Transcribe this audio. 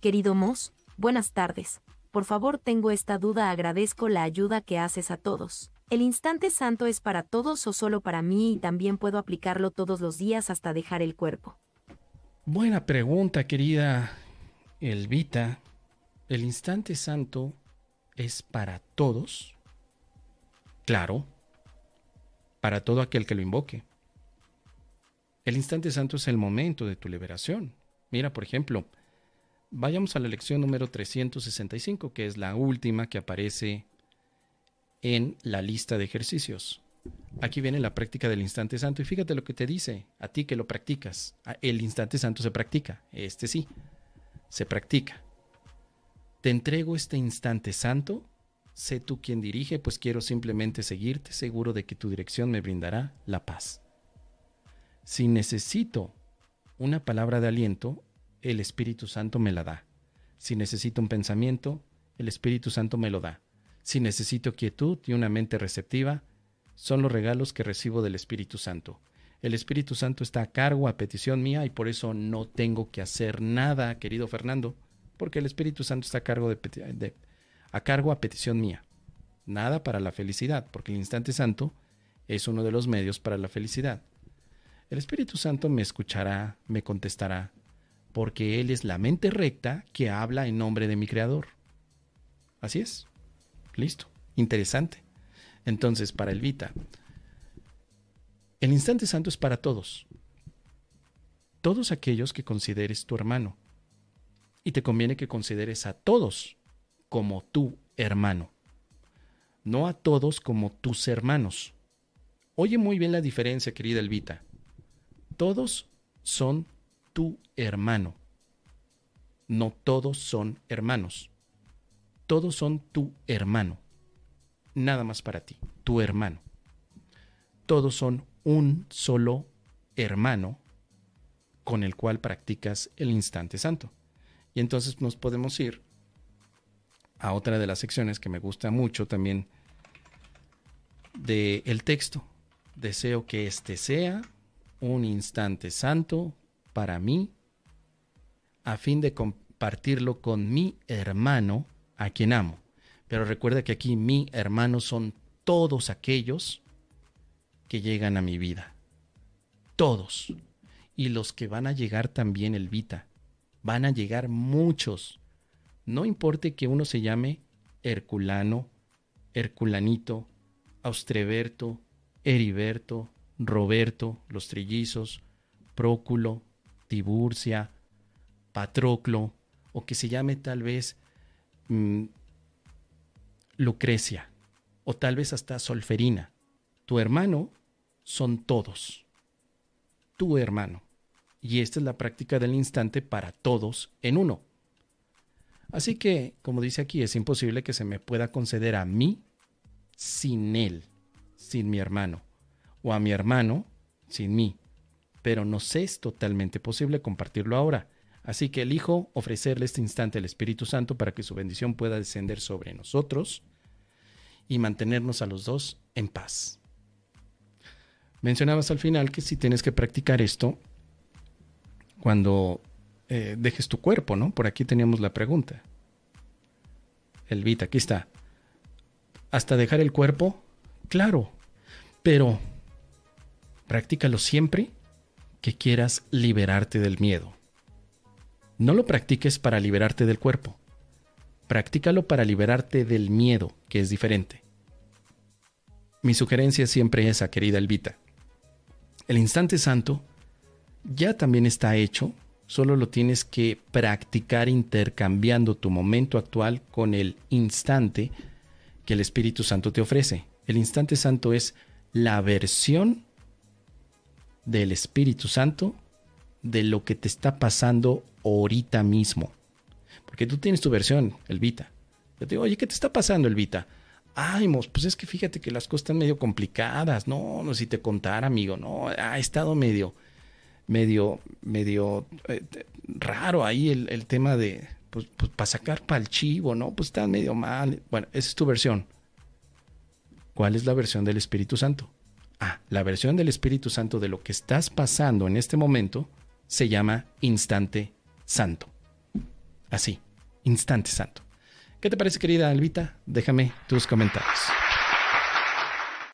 Querido Moss, buenas tardes. Por favor, tengo esta duda, agradezco la ayuda que haces a todos. ¿El instante santo es para todos o solo para mí y también puedo aplicarlo todos los días hasta dejar el cuerpo? Buena pregunta, querida Elvita. ¿El instante santo es para todos? Claro, para todo aquel que lo invoque. El instante santo es el momento de tu liberación. Mira, por ejemplo, vayamos a la lección número 365, que es la última que aparece en la lista de ejercicios. Aquí viene la práctica del instante santo y fíjate lo que te dice, a ti que lo practicas. Ah, el instante santo se practica, este sí, se practica. Te entrego este instante santo, sé tú quien dirige, pues quiero simplemente seguirte, seguro de que tu dirección me brindará la paz. Si necesito una palabra de aliento, el Espíritu Santo me la da. Si necesito un pensamiento, el Espíritu Santo me lo da. Si necesito quietud y una mente receptiva, son los regalos que recibo del Espíritu Santo. El Espíritu Santo está a cargo a petición mía y por eso no tengo que hacer nada, querido Fernando, porque el Espíritu Santo está a cargo, de, a, cargo a petición mía. Nada para la felicidad, porque el instante santo es uno de los medios para la felicidad. El Espíritu Santo me escuchará, me contestará, porque Él es la mente recta que habla en nombre de mi Creador. Así es. Listo. Interesante. Entonces, para Elvita, el instante santo es para todos. Todos aquellos que consideres tu hermano. Y te conviene que consideres a todos como tu hermano. No a todos como tus hermanos. Oye muy bien la diferencia, querida Elvita. Todos son tu hermano. No todos son hermanos. Todos son tu hermano. Nada más para ti, tu hermano. Todos son un solo hermano con el cual practicas el instante santo. Y entonces nos podemos ir a otra de las secciones que me gusta mucho también del el texto. Deseo que este sea un instante santo para mí, a fin de compartirlo con mi hermano, a quien amo. Pero recuerda que aquí mi hermano son todos aquellos que llegan a mi vida. Todos. Y los que van a llegar también, Elvita. Van a llegar muchos. No importe que uno se llame Herculano, Herculanito, Austreberto, Heriberto, Roberto, los trillizos, Próculo, Tiburcia, Patroclo, o que se llame tal vez mm, Lucrecia, o tal vez hasta Solferina. Tu hermano son todos. Tu hermano. Y esta es la práctica del instante para todos en uno. Así que, como dice aquí, es imposible que se me pueda conceder a mí sin él, sin mi hermano, o a mi hermano sin mí pero nos es totalmente posible compartirlo ahora. Así que elijo ofrecerle este instante al Espíritu Santo para que su bendición pueda descender sobre nosotros y mantenernos a los dos en paz. Mencionabas al final que si tienes que practicar esto cuando eh, dejes tu cuerpo, ¿no? Por aquí teníamos la pregunta. Elvita, aquí está. ¿Hasta dejar el cuerpo? Claro, pero practícalo siempre que quieras liberarte del miedo. No lo practiques para liberarte del cuerpo. Practícalo para liberarte del miedo, que es diferente. Mi sugerencia siempre es esa, querida Elvita. El instante santo ya también está hecho, solo lo tienes que practicar intercambiando tu momento actual con el instante que el Espíritu Santo te ofrece. El instante santo es la versión del Espíritu Santo de lo que te está pasando ahorita mismo. Porque tú tienes tu versión, Elvita. Yo te digo, oye, ¿qué te está pasando, Elvita? Ay, pues es que fíjate que las cosas están medio complicadas. No, no, si te contara, amigo, no, ha estado medio, medio, medio eh, raro ahí el, tema de, pues, pues para sacar para el chivo, ¿no? Pues está medio mal. Bueno, esa es tu versión. ¿Cuál es la versión del Espíritu Santo? Ah, la versión del Espíritu Santo de lo que estás pasando en este momento se llama instante santo. Así, instante santo. ¿Qué te parece, querida Albita? Déjame tus comentarios.